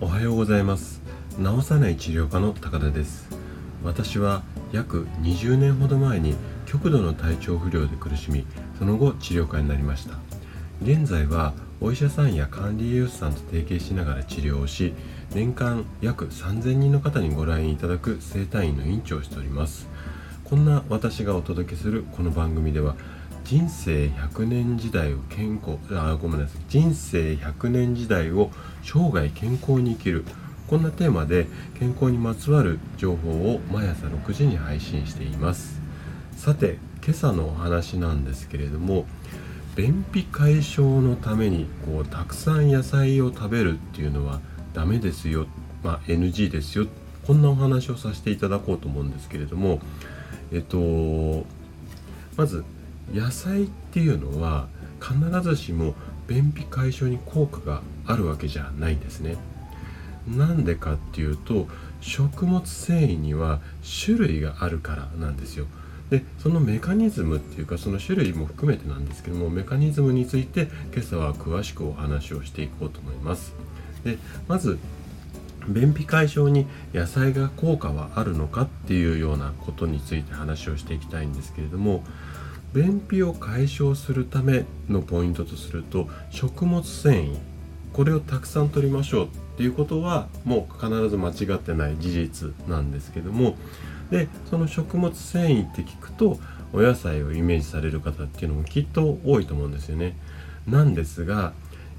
おはようございます。治さない治療科の高田です。私は約20年ほど前に極度の体調不良で苦しみその後治療家になりました。現在はお医者さんや管理栄養士さんと提携しながら治療をし年間約3000人の方にご来院いただく整体院の院長をしております。こんな私がお届けするこの番組では人生100年時代を健康あごめんなさい。人生100年時代を生涯健康に生きる。こんなテーマで健康にまつわる情報を毎朝6時に配信しています。さて今朝のお話なんですけれども便秘解消のためにこうたくさん野菜を食べるっていうのはダメですよ、まあ、NG ですよ。こんなお話をさせていただこうと思うんですけれどもえっとまず野菜っていうのは必ずしも便秘解消に効果があるわけじゃないんですね。なんでかっていうと食物繊維には種類があるからなんですよ。でそのメカニズムっていうかその種類も含めてなんですけどもメカニズムについて今朝は詳しくお話をしていこうと思います。でまず便秘解消に野菜が効果はあるのかっていうようなことについて話をしていきたいんですけれども便秘を解消するためのポイントとすると食物繊維これをたくさん取りましょうっていうことはもう必ず間違ってない事実なんですけどもでその食物繊維って聞くとお野菜をイメージされる方っていうのもきっと多いと思うんですよね。なんですが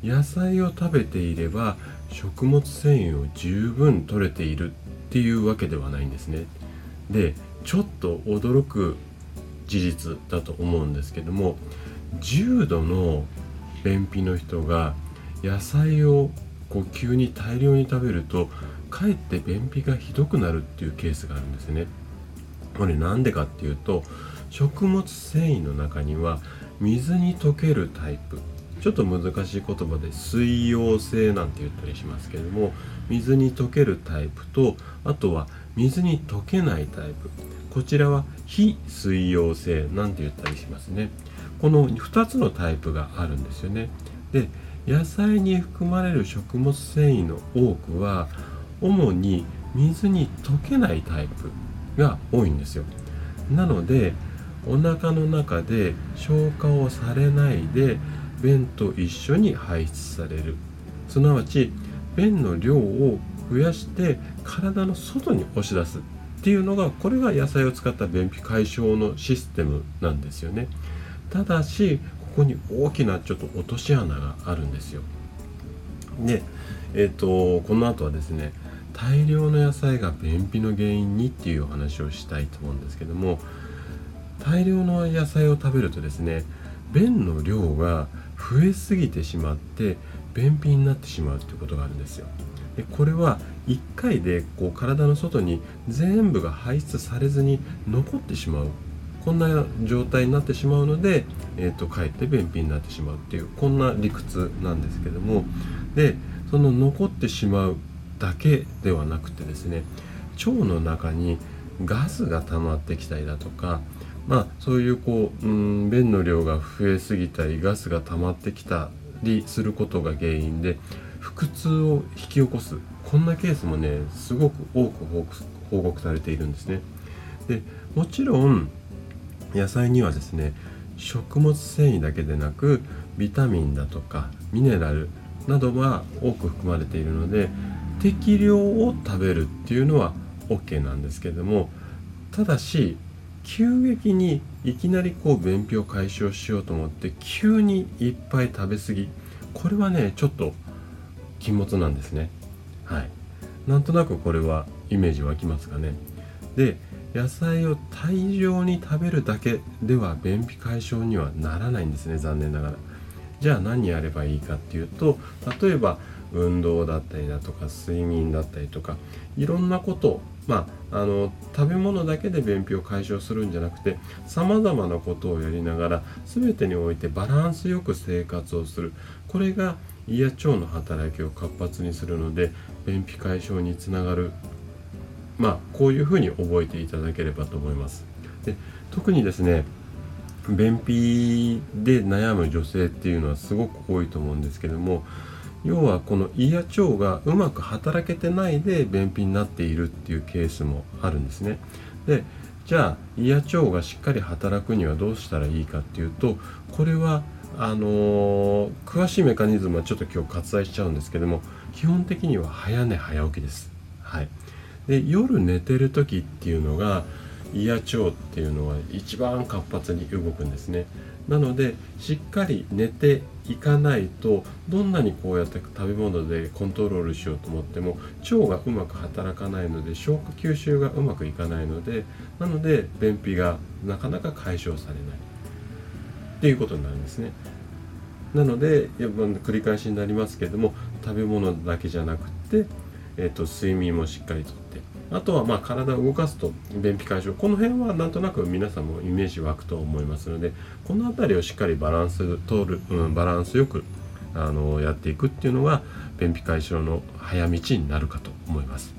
野菜を食べていれば食物繊維を十分取れているっていうわけではないんですね。でちょっと驚く事実だと思うんですけども重度の便秘の人が野菜をこう急に大量に食べるとかえって便秘がひどくなるっていうケースがあるんですね。これなんでかっていうと食物繊維の中には水に溶けるタイプちょっと難しい言葉で水溶性なんて言ったりしますけれども水に溶けるタイプとあとは水に溶けないタイプ。こちらは非水溶性なんて言ったりしますね。この2つのタイプがあるんですよね。で野菜に含まれる食物繊維の多くは主に水に溶けないタイプが多いんですよ。なのでお腹の中で消化をされないで便と一緒に排出される。すなわち便の量を増やして体の外に押し出す。っていうのがこれが野菜を使った便秘解消のシステムなんですよね。ただしここに大きなちょっと落とし穴があるんですよ。でえっ、ー、とこの後はですね大量の野菜が便秘の原因にっていうお話をしたいと思うんですけども大量の野菜を食べるとですね便の量が増えすぎてしまって便秘になってしまうっていうことがあるんですよ。でこれは1回でこう体の外に全部が排出されずに残ってしまう。こんな状態になってしまうので、えーと、かえって便秘になってしまうっていうこんな理屈なんですけども。でその残ってしまうだけではなくてですね腸の中にガスが溜まってきたりだとかまあそういうこううん便の量が増えすぎたりガスが溜まってきたりすることが原因で腹痛を引き起こす。こんなケースもねすごく多く報告されているんですね。でもちろん野菜にはですね食物繊維だけでなくビタミンだとかミネラルなどが多く含まれているので適量を食べるっていうのは OK なんですけどもただし急激にいきなりこう便秘を解消しようと思って急にいっぱい食べ過ぎこれはねちょっと禁物なんですね。はい。なんとなくこれはイメージ湧きますかね。で野菜を大量に食べるだけでは便秘解消にはならないんですね残念ながら。じゃあ何やればいいかっていうと例えば運動だったりだとか睡眠だったりとかいろんなことまあ、あの食べ物だけで便秘を解消するんじゃなくてさまざまなことをやりながら全てにおいてバランスよく生活をするこれが胃や腸の働きを活発にするので便秘解消につながるまあこういうふうに覚えていただければと思います。で特にですね便秘で悩む女性っていうのはすごく多いと思うんですけども要はこの胃や腸がうまく働けてないで便秘になっているっていうケースもあるんですね。でじゃあ胃や腸がしっかり働くにはどうしたらいいかっていうとこれはあのー、詳しいメカニズムはちょっと今日割愛しちゃうんですけども基本的には早寝早起きです。はい、で夜寝てる時っていうのが胃や腸っていうのは一番活発に動くんですね。なのでしっかり寝ていかないとどんなにこうやって食べ物でコントロールしようと思っても腸がうまく働かないので消化吸収がうまくいかないのでなので便秘がなかなか解消されないっていうことになるんですね。なのでやっぱ繰り返しになりますけども食べ物だけじゃなくって、えーと、睡眠もしっかりとってあとはまあ体を動かすと便秘解消この辺はなんとなく皆さんもイメージ湧くと思いますのでこの辺りをしっかりバランス取る、うん、バランスよくあのやっていくっていうのが便秘解消の早道になるかと思います。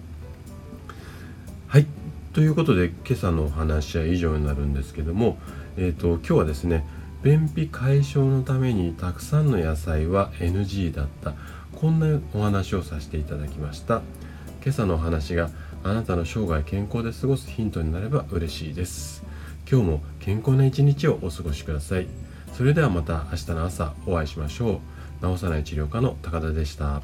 はい。ということで今朝のお話は以上になるんですけども、えーと、今日はですね便秘解消のためにたくさんの野菜は NG だった。こんなお話をさせていただきました。今朝のお話があなたの生涯健康で過ごすヒントになれば嬉しいです。今日も健康な一日をお過ごしください。それではまた明日の朝お会いしましょう。治さない治療科の高田でした。